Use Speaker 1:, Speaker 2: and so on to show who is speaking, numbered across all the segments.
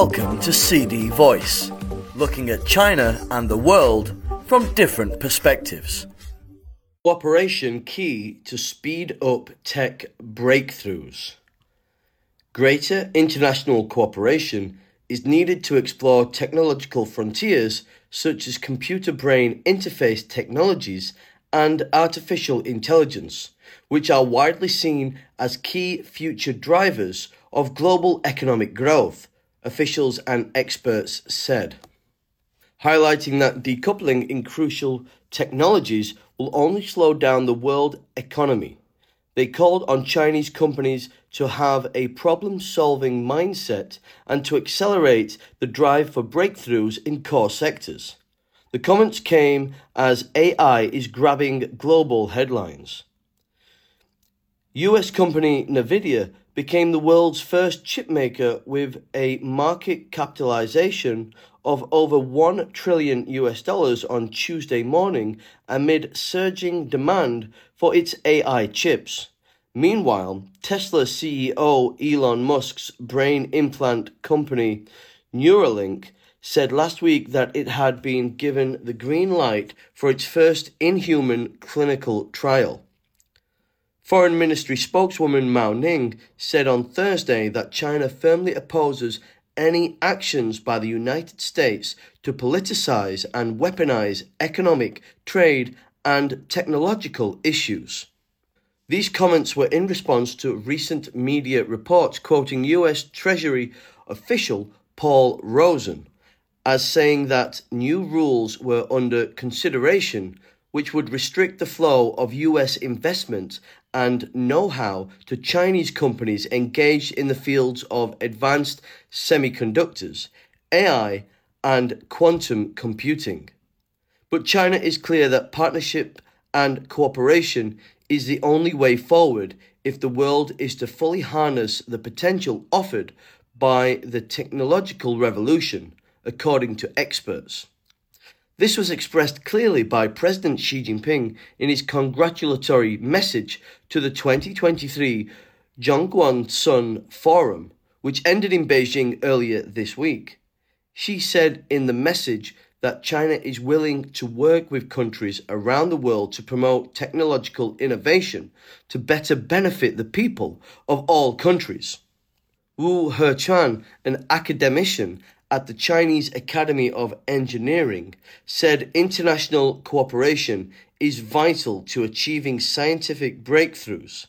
Speaker 1: Welcome to CD Voice, looking at China and the world from different perspectives. Cooperation key to speed up tech breakthroughs. Greater international cooperation is needed to explore technological frontiers such as computer brain interface technologies and artificial intelligence, which are widely seen as key future drivers of global economic growth officials and experts said, highlighting that decoupling in crucial technologies will only slow down the world economy. They called on Chinese companies to have a problem solving mindset and to accelerate the drive for breakthroughs in core sectors. The comments came as AI is grabbing global headlines. US company Nvidia became the world's first chipmaker with a market capitalization of over 1 trillion US dollars on Tuesday morning amid surging demand for its AI chips. Meanwhile, Tesla CEO Elon Musk's brain implant company Neuralink said last week that it had been given the green light for its first inhuman clinical trial. Foreign Ministry spokeswoman Mao Ning said on Thursday that China firmly opposes any actions by the United States to politicize and weaponize economic, trade, and technological issues. These comments were in response to recent media reports quoting US Treasury official Paul Rosen as saying that new rules were under consideration which would restrict the flow of US investment and know how to Chinese companies engaged in the fields of advanced semiconductors, AI, and quantum computing. But China is clear that partnership and cooperation is the only way forward if the world is to fully harness the potential offered by the technological revolution, according to experts. This was expressed clearly by President Xi Jinping in his congratulatory message to the 2023 Zhongguancun Forum, which ended in Beijing earlier this week. Xi said in the message that China is willing to work with countries around the world to promote technological innovation to better benefit the people of all countries. Wu Hequan, an academician at the Chinese Academy of Engineering said international cooperation is vital to achieving scientific breakthroughs,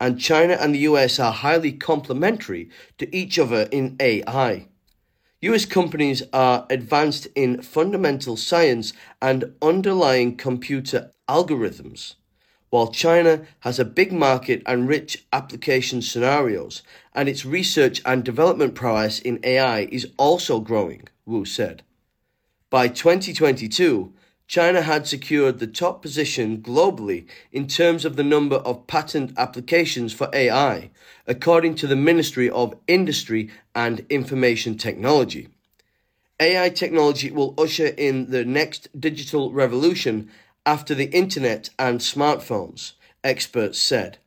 Speaker 1: and China and the US are highly complementary to each other in AI. US companies are advanced in fundamental science and underlying computer algorithms while China has a big market and rich application scenarios, and its research and development prowess in AI is also growing, Wu said. By 2022, China had secured the top position globally in terms of the number of patent applications for AI, according to the Ministry of Industry and Information Technology. AI technology will usher in the next digital revolution after the internet and smartphones, experts said,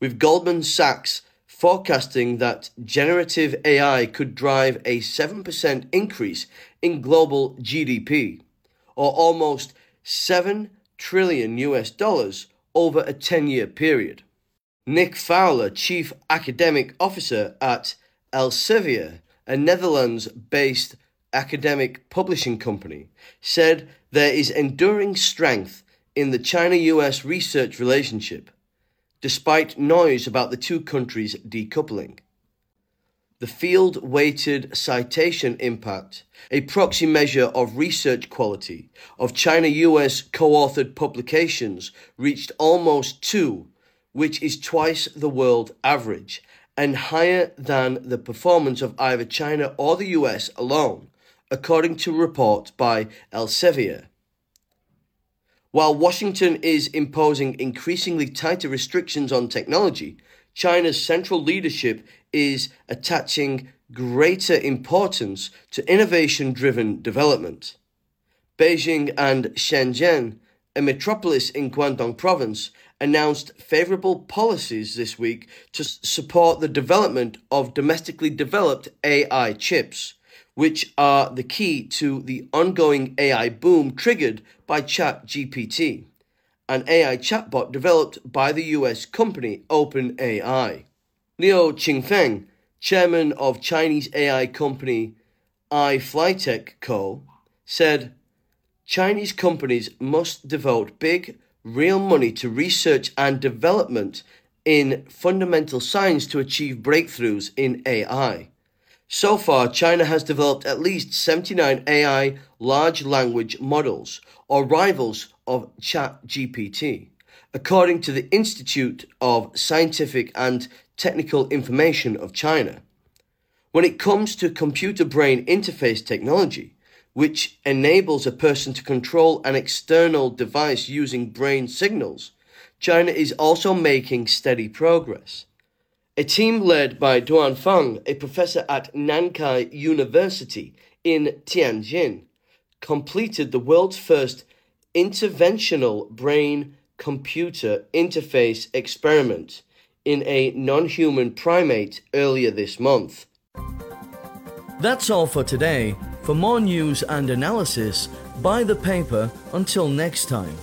Speaker 1: with Goldman Sachs forecasting that generative AI could drive a 7% increase in global GDP, or almost 7 trillion US dollars over a 10 year period. Nick Fowler, Chief Academic Officer at Elsevier, a Netherlands based academic publishing company, said there is enduring strength in the China US research relationship, despite noise about the two countries decoupling. The field weighted citation impact, a proxy measure of research quality of China US co authored publications, reached almost 2, which is twice the world average and higher than the performance of either China or the US alone according to a report by Elsevier. While Washington is imposing increasingly tighter restrictions on technology, China's central leadership is attaching greater importance to innovation driven development. Beijing and Shenzhen, a metropolis in Guangdong province, announced favorable policies this week to support the development of domestically developed AI chips which are the key to the ongoing AI boom triggered by ChatGPT, an AI chatbot developed by the US company OpenAI. Liu Qingfeng, chairman of Chinese AI company iFlytek Co., said Chinese companies must devote big, real money to research and development in fundamental science to achieve breakthroughs in AI. So far, China has developed at least 79 AI large language models, or rivals of ChatGPT, according to the Institute of Scientific and Technical Information of China. When it comes to computer brain interface technology, which enables a person to control an external device using brain signals, China is also making steady progress. A team led by Duan Feng, a professor at Nankai University in Tianjin, completed the world's first interventional brain computer interface experiment in a non human primate earlier this month.
Speaker 2: That's all for today. For more news and analysis, buy the paper. Until next time.